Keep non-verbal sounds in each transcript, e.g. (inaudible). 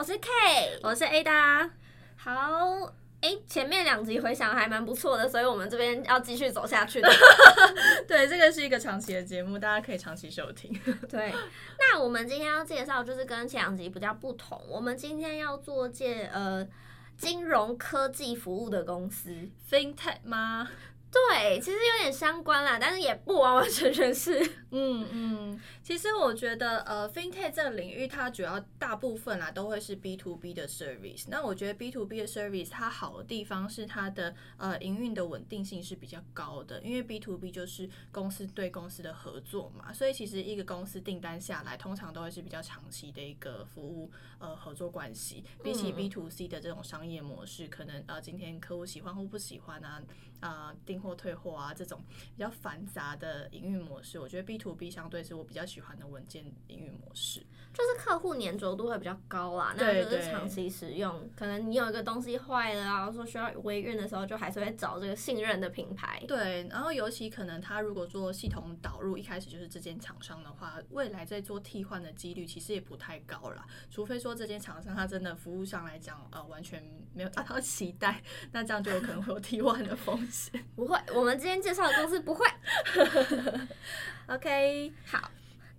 我是 K，我是 Ada。好，哎，前面两集回想还蛮不错的，所以我们这边要继续走下去的。(laughs) 对，这个是一个长期的节目，大家可以长期收听。(laughs) 对，那我们今天要介绍就是跟前两集比较不同，我们今天要做介呃金融科技服务的公司，FinTech 吗？对，其实有点相关啦，但是也不完完全全是。(laughs) 嗯嗯，其实我觉得，呃，FinTech 这个领域，它主要大部分啦都会是 B to B 的 service。那我觉得 B to B 的 service 它好的地方是它的呃营运的稳定性是比较高的，因为 B to B 就是公司对公司的合作嘛，所以其实一个公司订单下来，通常都会是比较长期的一个服务呃合作关系。比起 B to C 的这种商业模式，可能呃今天客户喜欢或不喜欢啊，啊、呃、或退货啊这种比较繁杂的营运模式，我觉得 B to B 相对是我比较喜欢的稳健营运模式，就是客户粘着度会比较高啦。那就是长期使用，可能你有一个东西坏了啊，说需要维运的时候，就还是会找这个信任的品牌。对，然后尤其可能他如果做系统导入，一开始就是这间厂商的话，未来在做替换的几率其实也不太高啦。除非说这间厂商他真的服务上来讲，呃，完全没有达到期待，那这样就有可能会有替换的风险。不会，我们今天介绍的公司不会。(laughs) OK，好。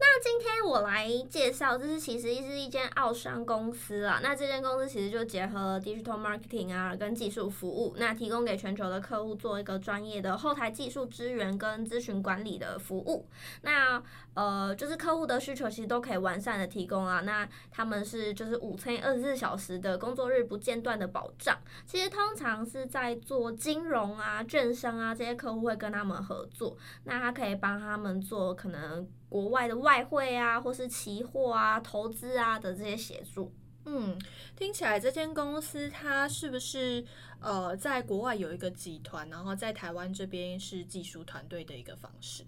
那今天我来介绍，这是其实是一间澳商公司啊。那这间公司其实就结合 digital marketing 啊，跟技术服务，那提供给全球的客户做一个专业的后台技术支援跟咨询管理的服务。那呃，就是客户的需求其实都可以完善的提供啊。那他们是就是五乘以二十四小时的工作日不间断的保障。其实通常是在做金融啊、券商啊这些客户会跟他们合作，那他可以帮他们做可能。国外的外汇啊，或是期货啊、投资啊的这些协助，嗯，听起来这间公司它是不是呃在国外有一个集团，然后在台湾这边是技术团队的一个方式？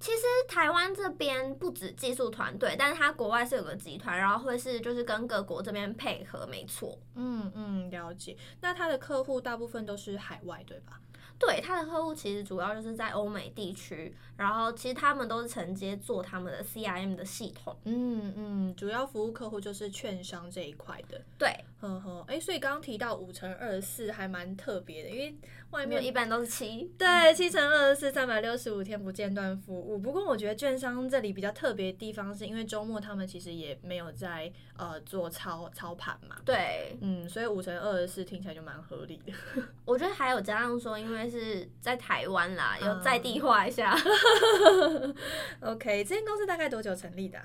其实台湾这边不止技术团队，但是它国外是有个集团，然后会是就是跟各国这边配合，没错。嗯嗯，了解。那它的客户大部分都是海外，对吧？对，他的客户其实主要就是在欧美地区，然后其实他们都是承接做他们的 CRM 的系统，嗯嗯，主要服务客户就是券商这一块的。对，呵呵，哎，所以刚刚提到五乘二十四还蛮特别的，因为外面一般都是七，对，七乘二十四，三百六十五天不间断服务。不过我觉得券商这里比较特别的地方，是因为周末他们其实也没有在呃做操操盘嘛。对，嗯，所以五乘二十四听起来就蛮合理的。(laughs) 我觉得还有加上说，因为是在台湾啦，有在地化一下。(laughs) OK，这间公司大概多久成立的？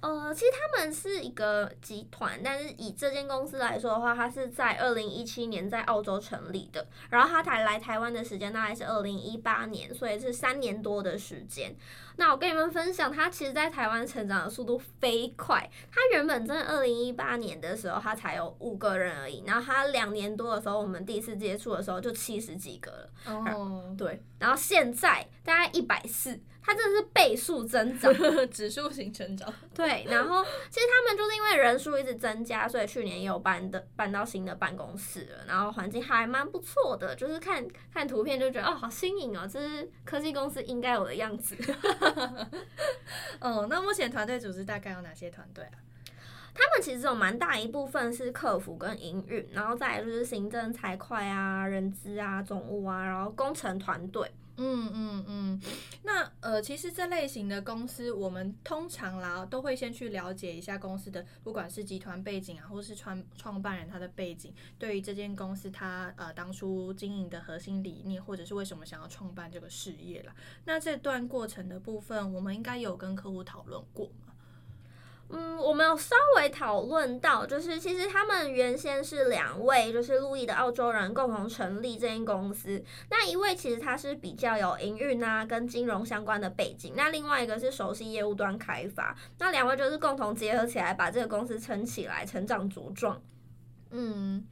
呃，其实他们是一个集团，但是以这间公司来说的话，它是在二零一七年在澳洲成立的，然后它才来台湾的时间大概是二零一八年，所以是三年多的时间。那我跟你们分享，它其实在台湾成长的速度飞快。它原本在二零一八年的时候，它才有五个人而已，然后它两年多的时候，我们第一次接触的时候就七十几个了。哦，对，然后现在大概一百四。它真的是倍数增长，(laughs) 指数型成长。对，然后其实他们就是因为人数一直增加，所以去年也有搬的搬到新的办公室了，然后环境还蛮不错的，就是看看图片就觉得哦，好新颖哦，这是科技公司应该有的样子。哦，(laughs) 那目前团队组织大概有哪些团队啊？他们其实有蛮大一部分是客服跟营运，然后再来就是行政、财会啊、人资啊、总务啊，然后工程团队。嗯嗯嗯，那呃，其实这类型的公司，我们通常啦都会先去了解一下公司的，不管是集团背景啊，或是创创办人他的背景，对于这间公司他呃当初经营的核心理念，或者是为什么想要创办这个事业啦。那这段过程的部分，我们应该有跟客户讨论过。嗯，我们有稍微讨论到，就是其实他们原先是两位，就是路易的澳洲人共同成立这间公司。那一位其实他是比较有营运啊跟金融相关的背景，那另外一个是熟悉业务端开发。那两位就是共同结合起来，把这个公司撑起来，成长茁壮。嗯。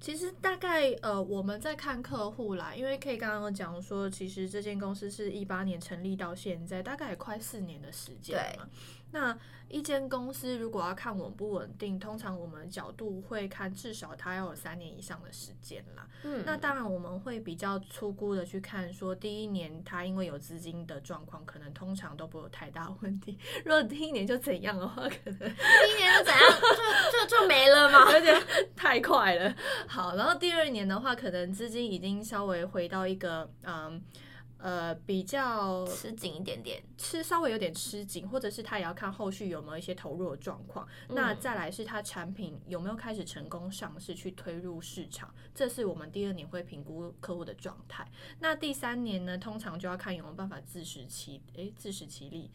其实大概呃，我们在看客户啦，因为可以刚刚讲说，其实这间公司是一八年成立到现在，大概也快四年的时间嘛。那一间公司如果要看稳不稳定，通常我们角度会看至少它要有三年以上的时间啦。嗯，那当然我们会比较粗估的去看，说第一年它因为有资金的状况，可能通常都不会有太大问题。如果第一年就怎样的话，可能第一年就怎样就就就没了嘛？(laughs) 有点太快了。好，然后第二年的话，可能资金已经稍微回到一个嗯。呃，比较吃紧一点点，吃稍微有点吃紧，或者是他也要看后续有没有一些投入的状况。嗯、那再来是他产品有没有开始成功上市，去推入市场，这是我们第二年会评估客户的状态。那第三年呢，通常就要看有没有办法自食其诶自食其力。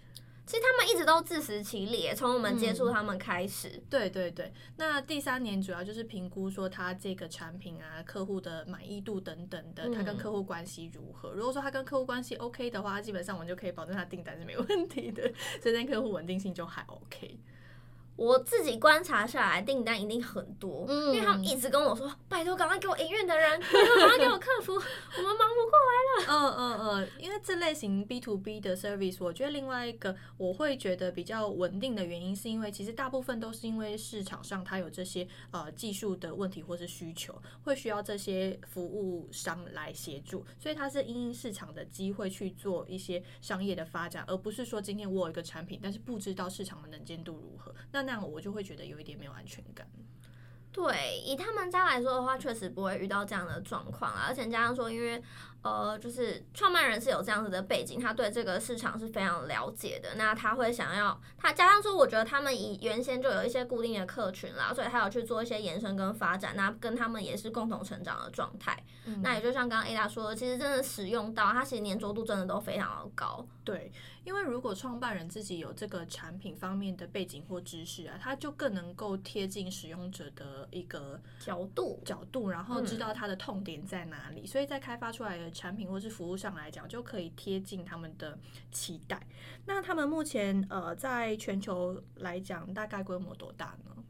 其实他们一直都自食其力，从我们接触他们开始。嗯。对对对，那第三年主要就是评估说他这个产品啊，客户的满意度等等的，他跟客户关系如何。如果说他跟客户关系 OK 的话，基本上我们就可以保证他订单是没问题的，这边客户稳定性就还 OK。我自己观察下来，订单一定很多，嗯，因为他们一直跟我说：“拜托，赶快给我营运的人，拜托，赶快给我客服，我们忙不过来了。(laughs) ”嗯嗯嗯，因为这类型 B to B 的 service，我觉得另外一个我会觉得比较稳定的原因，是因为其实大部分都是因为市场上它有这些呃技术的问题或是需求，会需要这些服务商来协助，所以它是因应市场的机会去做一些商业的发展，而不是说今天我有一个产品，但是不知道市场的能见度如何。那那样我就会觉得有一点没有安全感。对，以他们家来说的话，确实不会遇到这样的状况啊，而且加上说，因为。呃，就是创办人是有这样子的背景，他对这个市场是非常了解的。那他会想要，他加上说，我觉得他们以原先就有一些固定的客群啦，所以他有去做一些延伸跟发展。那跟他们也是共同成长的状态。嗯、那也就像刚刚 Ada 说的，其实真的使用到它，其实粘着度真的都非常的高。对，因为如果创办人自己有这个产品方面的背景或知识啊，他就更能够贴近使用者的一个角度角度，然后知道他的痛点在哪里，嗯、所以在开发出来的。产品或是服务上来讲，就可以贴近他们的期待。那他们目前呃，在全球来讲，大概规模多大呢？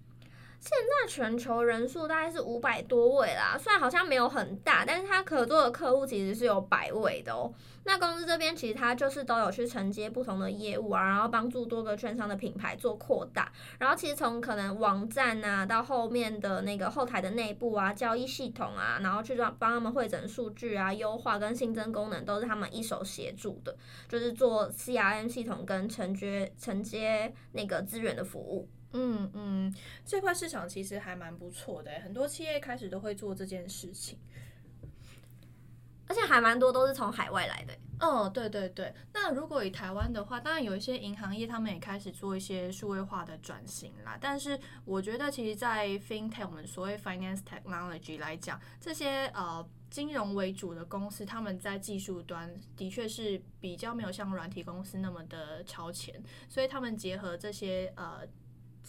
现在全球人数大概是五百多位啦，虽然好像没有很大，但是它可做的客户其实是有百位的哦。那公司这边其实它就是都有去承接不同的业务啊，然后帮助多个券商的品牌做扩大。然后其实从可能网站啊，到后面的那个后台的内部啊，交易系统啊，然后去帮帮他们汇整数据啊，优化跟新增功能，都是他们一手协助的，就是做 CRM 系统跟承接承接那个资源的服务。嗯嗯，这块市场其实还蛮不错的，很多企业开始都会做这件事情，而且还蛮多都是从海外来的。哦，对对对。那如果以台湾的话，当然有一些银行业他们也开始做一些数位化的转型啦。但是我觉得，其实，在 FinTech 我们所谓 Finance Technology 来讲，这些呃金融为主的公司，他们在技术端的确是比较没有像软体公司那么的超前，所以他们结合这些呃。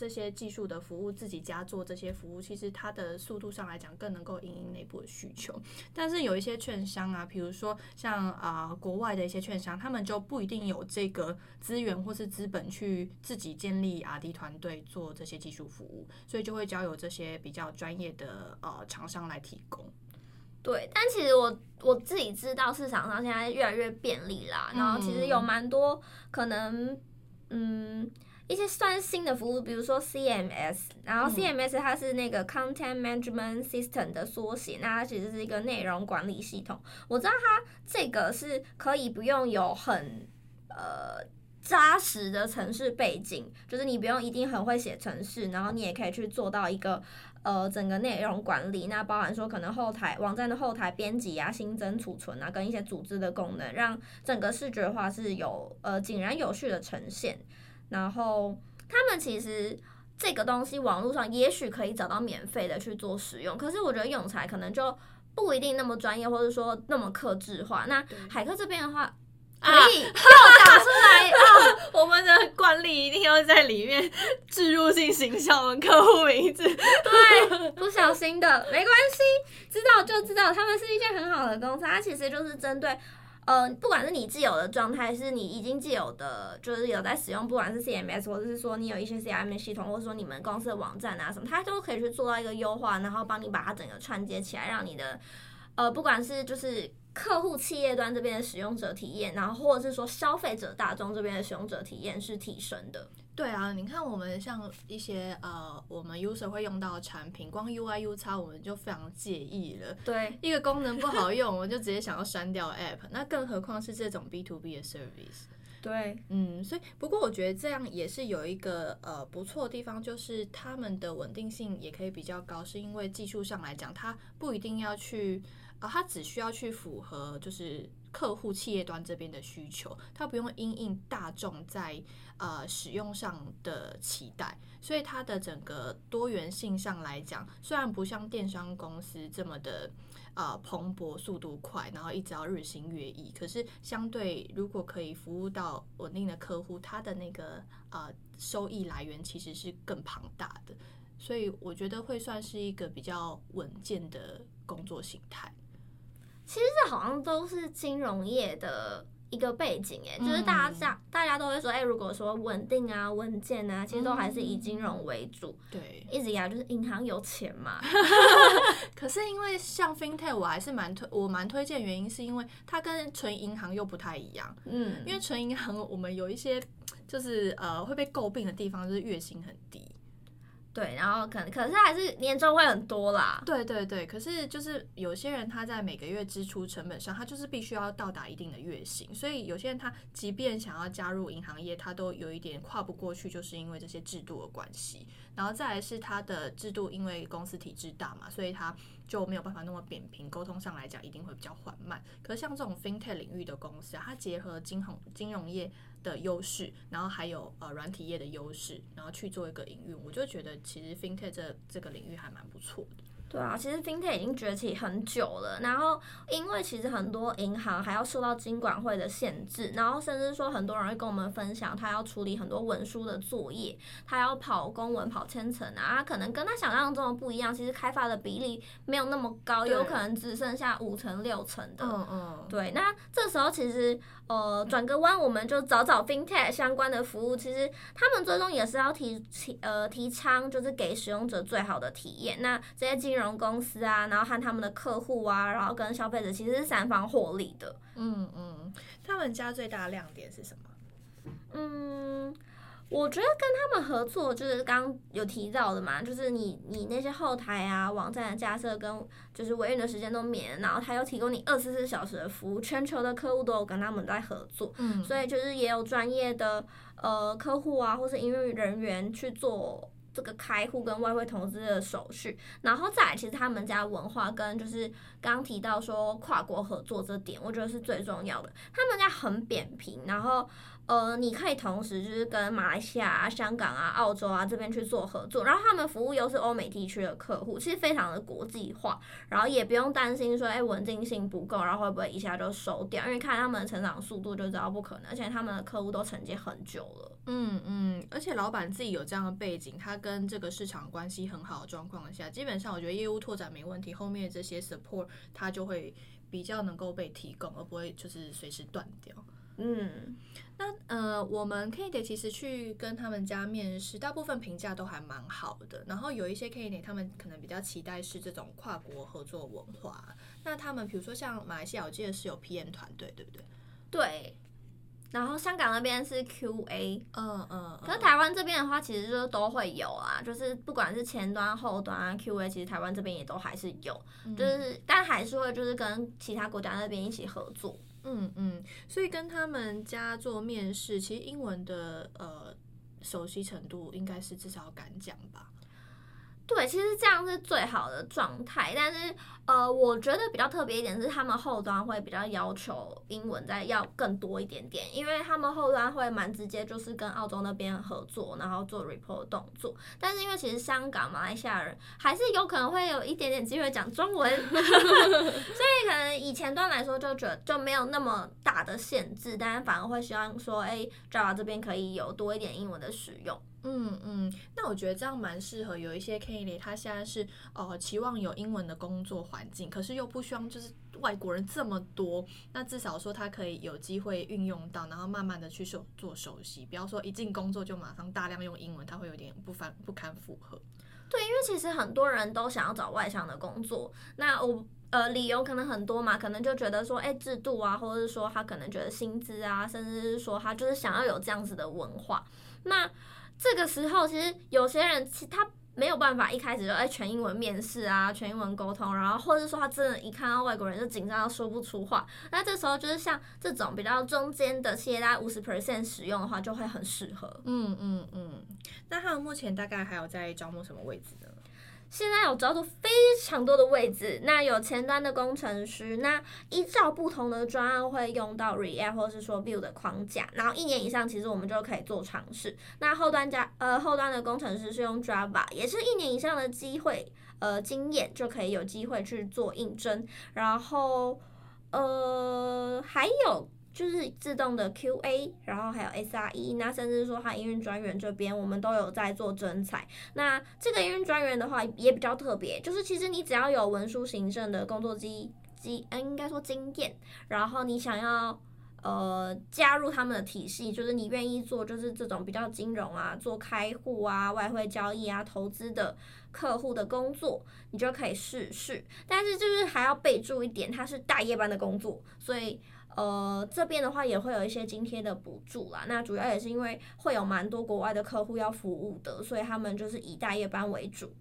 这些技术的服务，自己家做这些服务，其实它的速度上来讲更能够应应内部的需求。但是有一些券商啊，比如说像啊、呃、国外的一些券商，他们就不一定有这个资源或是资本去自己建立 R&D 团队做这些技术服务，所以就会交由这些比较专业的呃厂商来提供。对，但其实我我自己知道市场上现在越来越便利啦，然后其实有蛮多可能，嗯。一些算是新的服务，比如说 CMS，然后 CMS 它是那个 Content Management System 的缩写，那它其实是一个内容管理系统。我知道它这个是可以不用有很呃扎实的城市背景，就是你不用一定很会写城市，然后你也可以去做到一个呃整个内容管理，那包含说可能后台网站的后台编辑啊、新增、储存啊，跟一些组织的功能，让整个视觉化是有呃井然有序的呈现。然后他们其实这个东西网络上也许可以找到免费的去做使用，可是我觉得用起来可能就不一定那么专业，或者说那么克制化。那海客这边的话，可以又打出来啊！(laughs) 我们的惯例一定要在里面置入性行销的客户名字，对，不小心的没关系，知道就知道，他们是一件很好的公司，它其实就是针对。呃，不管是你既有的状态，是你已经既有的，就是有在使用，不管是 CMS 或者是说你有一些 CRM 系统，或者说你们公司的网站啊什么，它都可以去做到一个优化，然后帮你把它整个串接起来，让你的呃，不管是就是客户企业端这边的使用者体验，然后或者是说消费者大众这边的使用者体验是提升的。对啊，你看我们像一些呃，我们 user 会用到的产品，光 UI UX 我们就非常介意了。对，一个功能不好用，(laughs) 我们就直接想要删掉 app。那更何况是这种 B to B 的 service。对，嗯，所以不过我觉得这样也是有一个呃不错的地方，就是他们的稳定性也可以比较高，是因为技术上来讲，它不一定要去啊，它、呃、只需要去符合就是客户企业端这边的需求，它不用因应大众在呃使用上的期待，所以它的整个多元性上来讲，虽然不像电商公司这么的。呃，蓬勃速度快，然后一直要日新月异。可是相对，如果可以服务到稳定的客户，它的那个呃收益来源其实是更庞大的。所以我觉得会算是一个比较稳健的工作形态。其实这好像都是金融业的。一个背景哎，就是大家大家都会说，哎，如果说稳定啊、稳健啊，其实都还是以金融为主。对，一直以来就是银行有钱嘛。(laughs) 可是因为像 FinTech，我还是蛮推，我蛮推荐，原因是因为它跟纯银行又不太一样。嗯，因为纯银行我们有一些就是呃会被诟病的地方，就是月薪很低。对，然后可能可是还是年终会很多啦。对对对，可是就是有些人他在每个月支出成本上，他就是必须要到达一定的月薪，所以有些人他即便想要加入银行业，他都有一点跨不过去，就是因为这些制度的关系。然后再来是他的制度，因为公司体制大嘛，所以他就没有办法那么扁平，沟通上来讲一定会比较缓慢。可是像这种 FinTech 领域的公司啊，它结合金融金融业的优势，然后还有呃软体业的优势，然后去做一个营运，我就觉得其实 FinTech 这这个领域还蛮不错的。对啊，其实 FinTech 已经崛起很久了，然后因为其实很多银行还要受到金管会的限制，然后甚至说很多人会跟我们分享，他要处理很多文书的作业，他要跑公文、跑千层啊，他可能跟他想象中的不一样，其实开发的比例没有那么高，有可能只剩下五成六成的。嗯嗯。对，那这时候其实呃转个弯，我们就找找 FinTech 相关的服务，其实他们最终也是要提提呃提倡，就是给使用者最好的体验。那这些金融金融公司啊，然后和他们的客户啊，然后跟消费者其实是三方获利的。嗯嗯，他们家最大的亮点是什么？嗯，我觉得跟他们合作就是刚刚有提到的嘛，就是你你那些后台啊、网站的架设跟就是维运的时间都免，然后他又提供你二十四小时的服务，全球的客户都有跟他们在合作。嗯，所以就是也有专业的呃客户啊，或是营运人员去做。这个开户跟外汇投资的手续，然后再来，其实他们家文化跟就是刚刚提到说跨国合作这点，我觉得是最重要的。他们家很扁平，然后。呃，你可以同时就是跟马来西亚啊、香港啊、澳洲啊这边去做合作，然后他们服务又是欧美地区的客户，其实非常的国际化，然后也不用担心说，哎，稳定性不够，然后会不会一下就收掉？因为看他们的成长速度就知道不可能，而且他们的客户都承接很久了。嗯嗯，而且老板自己有这样的背景，他跟这个市场关系很好的状况下，基本上我觉得业务拓展没问题，后面这些 support 他就会比较能够被提供，而不会就是随时断掉。嗯，那呃，我们 candidate 其实去跟他们家面试，大部分评价都还蛮好的。然后有一些 candidate 他们可能比较期待是这种跨国合作文化。那他们比如说像马来西亚，我记得是有 PM 团队，对不对？对。然后香港那边是 QA，嗯嗯。可是台湾这边的话，其实就都会有啊，就是不管是前端、后端啊，QA，其实台湾这边也都还是有，就是但还是会就是跟其他国家那边一起合作。嗯嗯，所以跟他们家做面试，其实英文的呃熟悉程度应该是至少敢讲吧。对，其实这样是最好的状态，但是呃，我觉得比较特别一点是，他们后端会比较要求英文再要更多一点点，因为他们后端会蛮直接，就是跟澳洲那边合作，然后做 report 动作。但是因为其实香港、马来西亚人还是有可能会有一点点机会讲中文，(laughs) 所以可能以前端来说就觉得就没有那么大的限制，但是反而会希望说，哎，Java 这边可以有多一点英文的使用。嗯嗯，那我觉得这样蛮适合有一些 K，他现在是呃期望有英文的工作环境，可是又不希望就是外国人这么多，那至少说他可以有机会运用到，然后慢慢的去做做熟悉，不要说一进工作就马上大量用英文，他会有点不凡不堪负荷。对，因为其实很多人都想要找外向的工作，那我呃理由可能很多嘛，可能就觉得说，哎，制度啊，或者是说他可能觉得薪资啊，甚至是说他就是想要有这样子的文化，那。这个时候，其实有些人其他没有办法一开始就哎全英文面试啊，全英文沟通，然后或者说他真的，一看到外国人就紧张到说不出话，那这时候就是像这种比较中间的企业，大概五十 percent 使用的话，就会很适合。嗯嗯嗯。那他们目前大概还有在招募什么位置呢？现在有招到非常多的位置，那有前端的工程师，那依照不同的专案会用到 React 或是说 Vue 的框架，然后一年以上其实我们就可以做尝试。那后端加呃后端的工程师是用 Java，也是一年以上的机会呃经验就可以有机会去做应征，然后呃还有。就是自动的 QA，然后还有 SRE，那甚至说它营运专员这边，我们都有在做征才。那这个营运专员的话也比较特别，就是其实你只要有文书行政的工作机机，嗯，应该说经验，然后你想要呃加入他们的体系，就是你愿意做就是这种比较金融啊，做开户啊、外汇交易啊、投资的客户的工作，你就可以试试。但是就是还要备注一点，它是大夜班的工作，所以。呃，这边的话也会有一些津贴的补助啦。那主要也是因为会有蛮多国外的客户要服务的，所以他们就是以大夜班为主。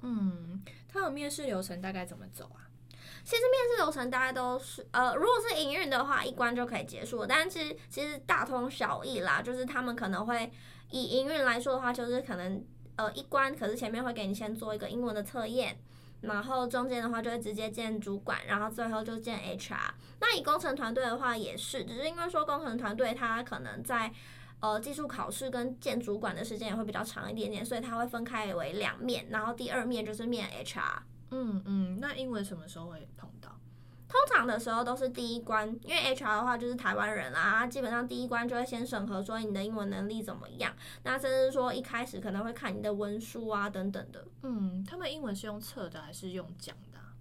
嗯，他有面试流程大概怎么走啊？其实面试流程大概都是呃，如果是营运的话，一关就可以结束。但是其实大同小异啦，就是他们可能会以营运来说的话，就是可能呃一关，可是前面会给你先做一个英文的测验。然后中间的话就会直接见主管，然后最后就见 HR。那以工程团队的话也是，只是因为说工程团队他可能在呃技术考试跟见主管的时间也会比较长一点点，所以他会分开为两面，然后第二面就是面 HR。嗯嗯，那英文什么时候会碰到？通常的时候都是第一关，因为 HR 的话就是台湾人啦，基本上第一关就会先审核说你的英文能力怎么样，那甚至说一开始可能会看你的文书啊等等的。嗯，他们英文是用测的还是用讲的啊？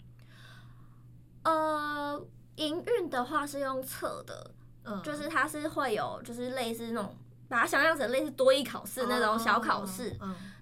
呃，营运的话是用测的，嗯，就是它是会有就是类似那种。把它想象成类似多一考试那种小考试，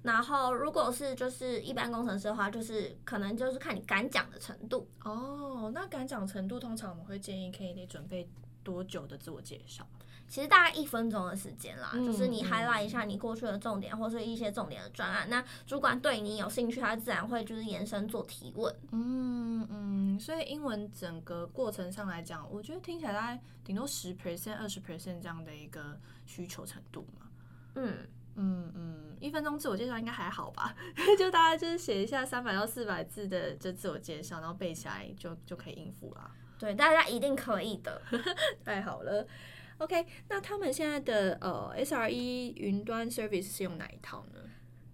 然后如果是就是一般工程师的话，就是可能就是看你敢讲的程度。哦，那敢讲程度通常我们会建议可以得准备多久的自我介绍？其实大概一分钟的时间啦，嗯、就是你 highlight 一下你过去的重点，或是一些重点的专案。那主管对你有兴趣，他自然会就是延伸做提问。嗯嗯，所以英文整个过程上来讲，我觉得听起来大概顶多十 percent、二十 percent 这样的一个需求程度嘛。嗯嗯嗯，一分钟自我介绍应该还好吧？(laughs) 就大家就是写一下三百到四百字的就自我介绍，然后背起来就就可以应付啦。对，大家一定可以的，(laughs) 太好了。OK，那他们现在的呃 SRE 云端 service 是用哪一套呢？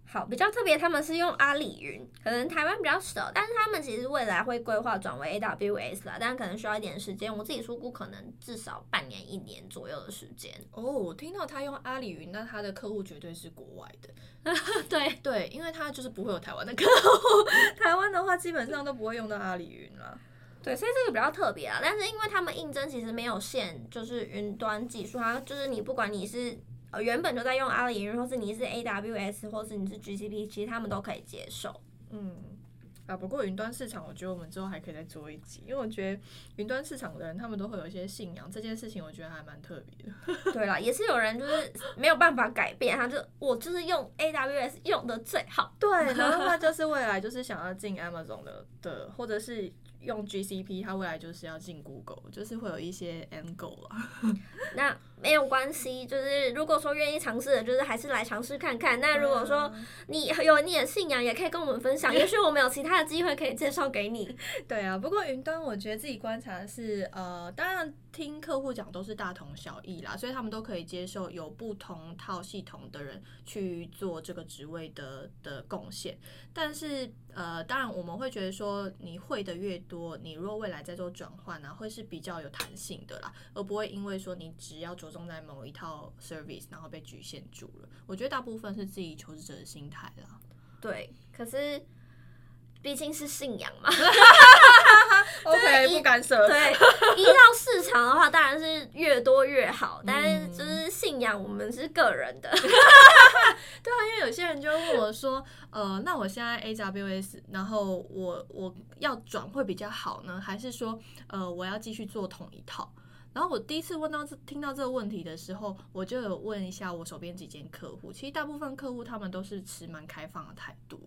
好，比较特别，他们是用阿里云，可能台湾比较少，但是他们其实未来会规划转为 AWS 啦，但可能需要一点时间。我自己初估可能至少半年、一年左右的时间。哦，我听到他用阿里云，那他的客户绝对是国外的。(laughs) 对对，因为他就是不会有台湾的客户，(laughs) 台湾的话基本上都不会用到阿里云了。对，所以这个比较特别啊，但是因为他们应征其实没有限，就是云端技术，它就是你不管你是呃原本就在用阿里云，或是你是 AWS，或是你是 GCP，其实他们都可以接受。嗯，啊，不过云端市场，我觉得我们之后还可以再做一集，因为我觉得云端市场的人他们都会有一些信仰，这件事情我觉得还蛮特别的。(laughs) 对啦，也是有人就是没有办法改变，他就我就是用 AWS 用的最好。对，然后他就是未来就是想要进 Amazon 的的，或者是。用 GCP，它未来就是要进 Google，就是会有一些 goal 啊。(laughs) 那没有关系，就是如果说愿意尝试的，就是还是来尝试看看。那如果说你有你的信仰，也可以跟我们分享，也许我们有其他的机会可以介绍给你。(laughs) 对啊，不过云端我觉得自己观察的是，呃，当然听客户讲都是大同小异啦，所以他们都可以接受有不同套系统的人去做这个职位的的贡献。但是呃，当然我们会觉得说，你会的越多，你若未来在做转换呢，会是比较有弹性的啦，而不会因为说你只要着重在某一套 service，然后被局限住了。我觉得大部分是自己求职者的心态啦。对，可是毕竟是信仰嘛。(laughs) (laughs) OK，不干涉。对，(laughs) 依到市场的话，当然是越多越好。但是就是信仰，我们是个人的。(laughs) 对啊，因为有些人就问我说：“呃，那我现在 AWS，然后我我要转会比较好呢，还是说呃我要继续做同一套？”然后我第一次问到这听到这个问题的时候，我就有问一下我手边几间客户，其实大部分客户他们都是持蛮开放的态度，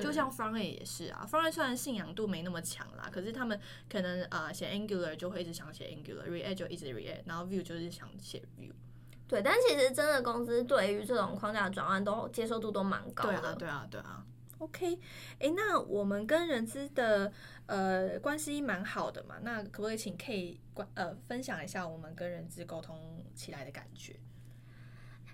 就像 Front A 也是啊，Front A 虽然信仰度没那么强啦，可是他们可能呃写 Angular 就会一直想写 Angular，React 就一直 React，然后 Vue 就是想写 Vue。对，但其实真的公司对于这种框架的转换都接受度都蛮高的。对啊，对啊，对啊。OK，哎，那我们跟人资的呃关系蛮好的嘛，那可不可以请 K 关呃分享一下我们跟人资沟通起来的感觉？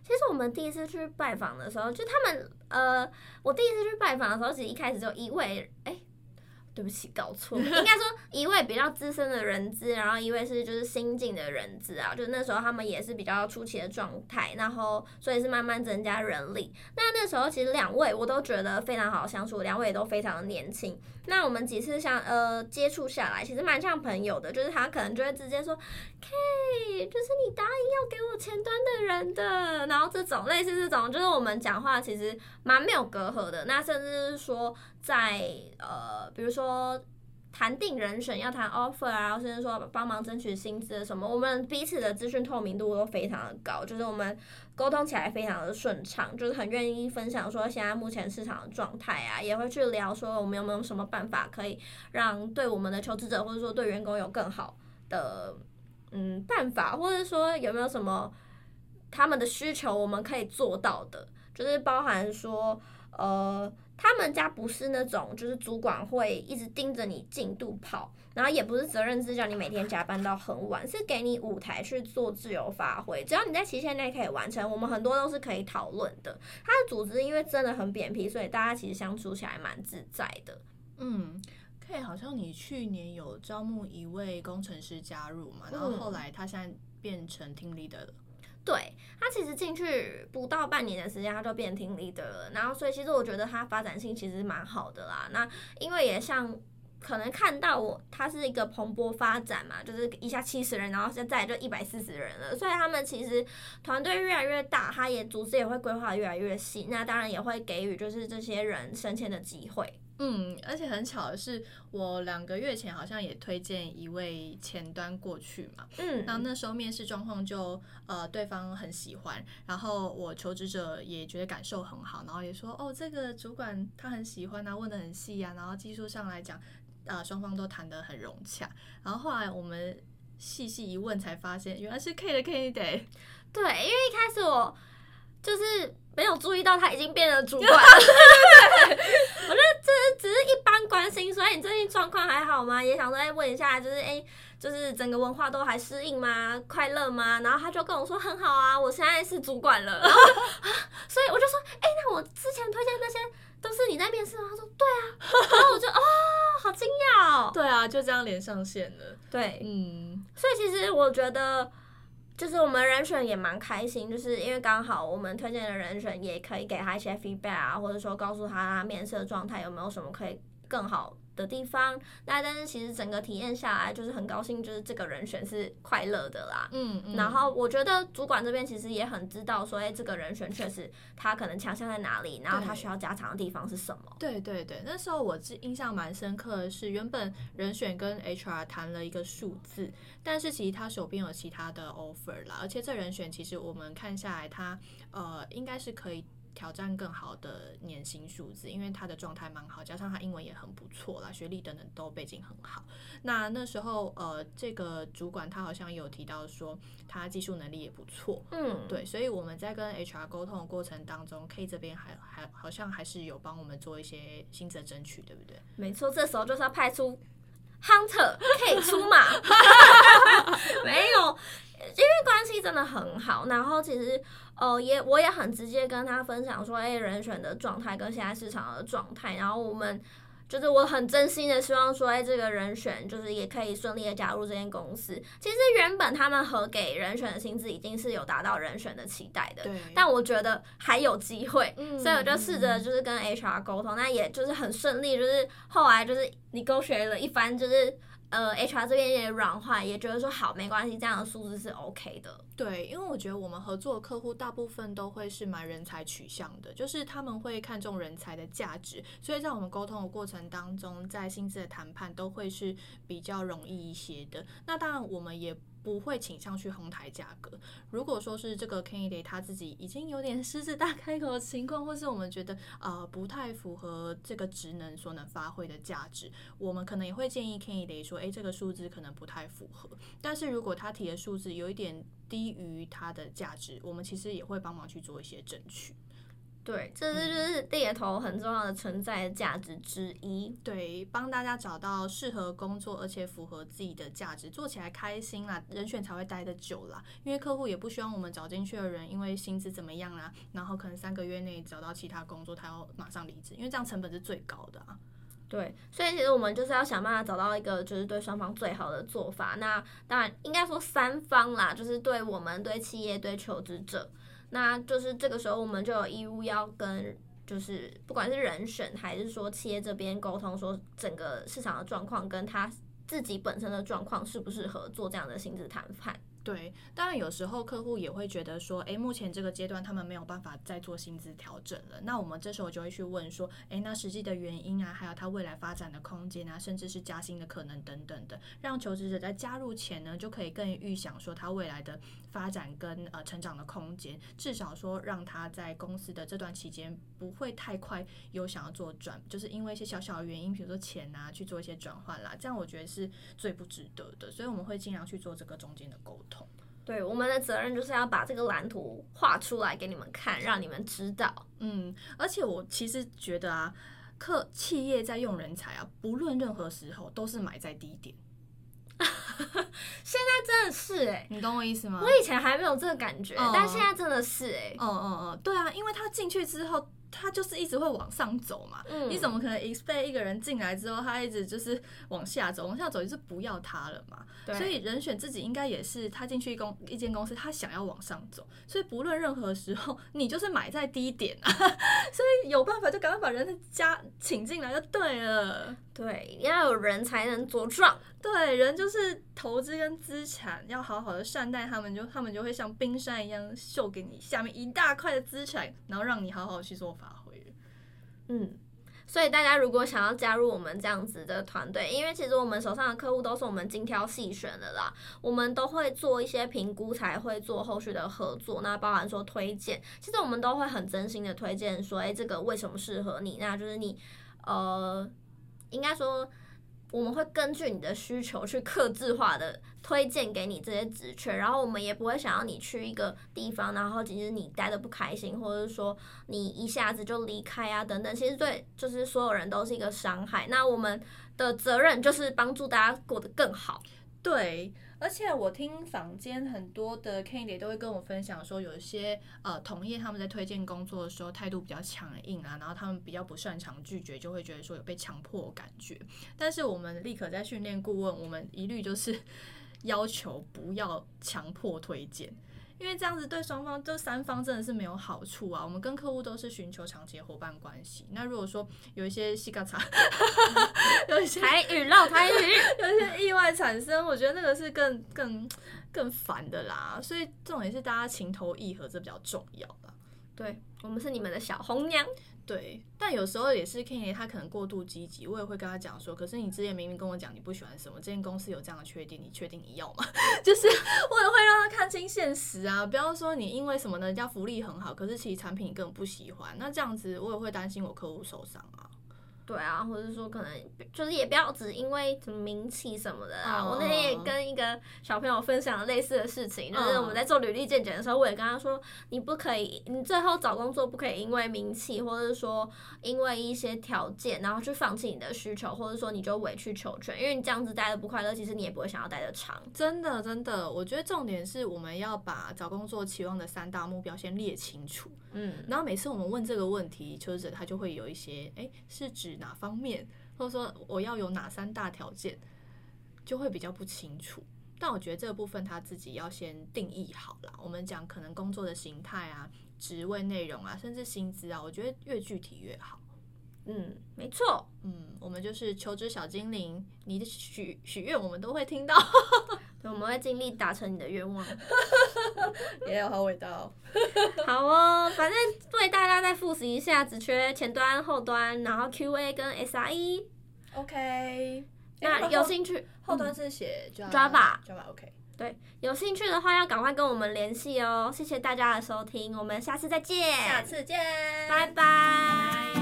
其实我们第一次去拜访的时候，就他们呃，我第一次去拜访的时候，其实一开始就一位哎。对不起，搞错了。应该说一位比较资深的人资，然后一位是就是新进的人资啊。就那时候他们也是比较初期的状态，然后所以是慢慢增加人力。那那时候其实两位我都觉得非常好相处，两位也都非常的年轻。那我们几次像呃接触下来，其实蛮像朋友的。就是他可能就会直接说，K，就是你答应要给我前端的人的，然后这种类似这种，就是我们讲话其实蛮没有隔阂的。那甚至是说在呃，比如说说谈定人选要谈 offer 啊，甚至说帮忙争取薪资什么，我们彼此的资讯透明度都非常的高，就是我们。沟通起来非常的顺畅，就是很愿意分享说现在目前市场的状态啊，也会去聊说我们有没有什么办法可以让对我们的求职者或者说对员工有更好的嗯办法，或者说有没有什么他们的需求我们可以做到的，就是包含说呃。他们家不是那种，就是主管会一直盯着你进度跑，然后也不是责任制叫你每天加班到很晚，是给你舞台去做自由发挥，只要你在期限内可以完成，我们很多都是可以讨论的。他的组织因为真的很扁平，所以大家其实相处起来蛮自在的。嗯，可以，好像你去年有招募一位工程师加入嘛，然后后来他现在变成 team leader 了。对，他其实进去不到半年的时间，他就变 team leader 了。然后，所以其实我觉得他发展性其实蛮好的啦。那因为也像可能看到我，他是一个蓬勃发展嘛，就是一下七十人，然后现在就一百四十人了。所以他们其实团队越来越大，他也组织也会规划越来越细。那当然也会给予就是这些人升迁的机会。嗯，而且很巧的是，我两个月前好像也推荐一位前端过去嘛。嗯，那那时候面试状况就呃对方很喜欢，然后我求职者也觉得感受很好，然后也说哦这个主管他很喜欢啊，问的很细啊，然后技术上来讲，呃双方都谈得很融洽。然后后来我们细细一问才发现，原来是 K 的 candidate。对，因为一开始我就是。没有注意到他已经变了主管，我 (laughs) 这只是一般关心，所以你最近状况还好吗？也想说，哎，问一下，就是哎，就是整个文化都还适应吗？快乐吗？然后他就跟我说很好啊，我现在是主管了。然后 (laughs) 所以我就说，哎，那我之前推荐那些都是你在面试吗？他说对啊，然后我就哦，好惊讶哦。对啊，就这样连上线了。对，嗯，所以其实我觉得。就是我们人选也蛮开心，就是因为刚好我们推荐的人选也可以给他一些 feedback 啊，或者说告诉他面试的状态有没有什么可以更好的地方，那但是其实整个体验下来就是很高兴，就是这个人选是快乐的啦。嗯，嗯，然后我觉得主管这边其实也很知道说，哎，这个人选确实他可能强项在哪里，然后他需要加强的地方是什么。对对对，那时候我印象蛮深刻的是，原本人选跟 HR 谈了一个数字，但是其实他手边有其他的 offer 啦，而且这人选其实我们看下来他，他呃应该是可以。挑战更好的年薪数字，因为他的状态蛮好，加上他英文也很不错啦，学历等等都背景很好。那那时候，呃，这个主管他好像有提到说，他技术能力也不错，嗯，对，所以我们在跟 HR 沟通的过程当中，K 这边还还好像还是有帮我们做一些薪资争取，对不对？没错，这时候就是要派出 Hunter K 出马，(laughs) 没有。因为关系真的很好，然后其实，呃，也我也很直接跟他分享说，哎，人选的状态跟现在市场的状态，然后我们。就是我很真心的希望说，哎，这个人选就是也可以顺利的加入这间公司。其实原本他们核给人选的薪资已经是有达到人选的期待的，对。但我觉得还有机会，嗯，所以我就试着就是跟 HR 沟通，那也就是很顺利，就是后来就是你勾选了一番，就是。呃，HR 这边也软化，也觉得说好，没关系，这样的数字是 OK 的。对，因为我觉得我们合作的客户大部分都会是蛮人才取向的，就是他们会看重人才的价值，所以在我们沟通的过程当中，在薪资的谈判都会是比较容易一些的。那当然，我们也不会倾向去哄抬价格。如果说是这个 candidate 他自己已经有点狮子大开口的情况，或是我们觉得呃不太符合这个职能所能发挥的价值，我们可能也会建议 candidate 说，诶，这个数字可能不太符合。但是如果他提的数字有一点低于他的价值，我们其实也会帮忙去做一些争取。对，这是就是猎头很重要的存在的价值之一。对，帮大家找到适合工作而且符合自己的价值，做起来开心啦，人选才会待得久啦。因为客户也不希望我们找进去的人，因为薪资怎么样啦，然后可能三个月内找到其他工作，他要马上离职，因为这样成本是最高的啊。对，所以其实我们就是要想办法找到一个就是对双方最好的做法。那当然应该说三方啦，就是对我们、对企业、对求职者。那就是这个时候，我们就有义务要跟，就是不管是人选还是说企业这边沟通，说整个市场的状况跟他自己本身的状况适不适合做这样的薪资谈判。对，当然有时候客户也会觉得说，诶，目前这个阶段他们没有办法再做薪资调整了。那我们这时候就会去问说，诶，那实际的原因啊，还有他未来发展的空间啊，甚至是加薪的可能等等的，让求职者在加入前呢，就可以更预想说他未来的发展跟呃成长的空间，至少说让他在公司的这段期间不会太快有想要做转，就是因为一些小小的原因，比如说钱啊，去做一些转换啦，这样我觉得是最不值得的。所以我们会尽量去做这个中间的沟通。对，我们的责任就是要把这个蓝图画出来给你们看，让你们知道。嗯，而且我其实觉得啊，客企业在用人才啊，不论任何时候都是买在低点。(laughs) 现在真的是哎、欸，你懂我意思吗？我以前还没有这个感觉，嗯、但现在真的是哎、欸。嗯嗯嗯，对啊，因为他进去之后。他就是一直会往上走嘛，嗯、你怎么可能 expect 一个人进来之后，他一直就是往下走，往下走就是不要他了嘛？所以人选自己应该也是，他进去一公一间公司，他想要往上走，所以不论任何时候，你就是买在低点啊，(laughs) 所以有办法就赶快把人家请进来就对了。对，要有人才能茁壮。对，人就是投资跟资产，要好好的善待他们，就他们就会像冰山一样秀给你下面一大块的资产，然后让你好好去做发挥。嗯，所以大家如果想要加入我们这样子的团队，因为其实我们手上的客户都是我们精挑细选的啦，我们都会做一些评估，才会做后续的合作。那包含说推荐，其实我们都会很真心的推荐说，诶，这个为什么适合你？那就是你，呃，应该说。我们会根据你的需求去刻字化的推荐给你这些职缺，然后我们也不会想要你去一个地方，然后其实你待的不开心，或者是说你一下子就离开啊等等，其实对就是所有人都是一个伤害。那我们的责任就是帮助大家过得更好。对。而且我听房间很多的 candidate 都会跟我分享说，有一些呃同业他们在推荐工作的时候态度比较强硬啊，然后他们比较不擅长拒绝，就会觉得说有被强迫感觉。但是我们立刻在训练顾问，我们一律就是 (laughs) 要求不要强迫推荐。因为这样子对双方这三方真的是没有好处啊！我们跟客户都是寻求长期伙伴关系。那如果说有一些西嘎查，(laughs) 有一些台语绕台语，有一些意外产生，我觉得那个是更更更烦的啦。所以重点是大家情投意合，这比较重要吧。对，我们是你们的小红娘。对，但有时候也是 Kenny 他可能过度积极，我也会跟他讲说，可是你之前明明跟我讲你不喜欢什么，这间公司有这样的缺点，你确定你要吗？(laughs) 就是我也会让他看清现实啊，不要说你因为什么呢，人家福利很好，可是其实产品你根本不喜欢，那这样子我也会担心我客户受伤啊。对啊，或者说可能就是也不要只因为什么名气什么的啊。Oh. 我那天也跟一个小朋友分享了类似的事情，就是我们在做履历健检的时候，我也跟他说，你不可以，你最后找工作不可以因为名气，或者说因为一些条件，然后去放弃你的需求，或者说你就委曲求全，因为你这样子待的不快乐，其实你也不会想要待的长。真的，真的，我觉得重点是我们要把找工作期望的三大目标先列清楚。嗯，然后每次我们问这个问题，求职者他就会有一些，哎，是指哪方面，或者说我要有哪三大条件，就会比较不清楚。但我觉得这个部分他自己要先定义好了。我们讲可能工作的形态啊、职位内容啊，甚至薪资啊，我觉得越具体越好。嗯，没错。嗯，我们就是求职小精灵，你的许许愿我们都会听到。我们会尽力达成你的愿望。(laughs) 也有好伟大哦。(laughs) 好哦，反正为大家再复习一下，只缺前端、后端，然后 QA 跟 SRE。OK。那有兴趣，后端是写 Java。Java OK。对，有兴趣的话要赶快跟我们联系哦。谢谢大家的收听，我们下次再见，下次见，拜拜。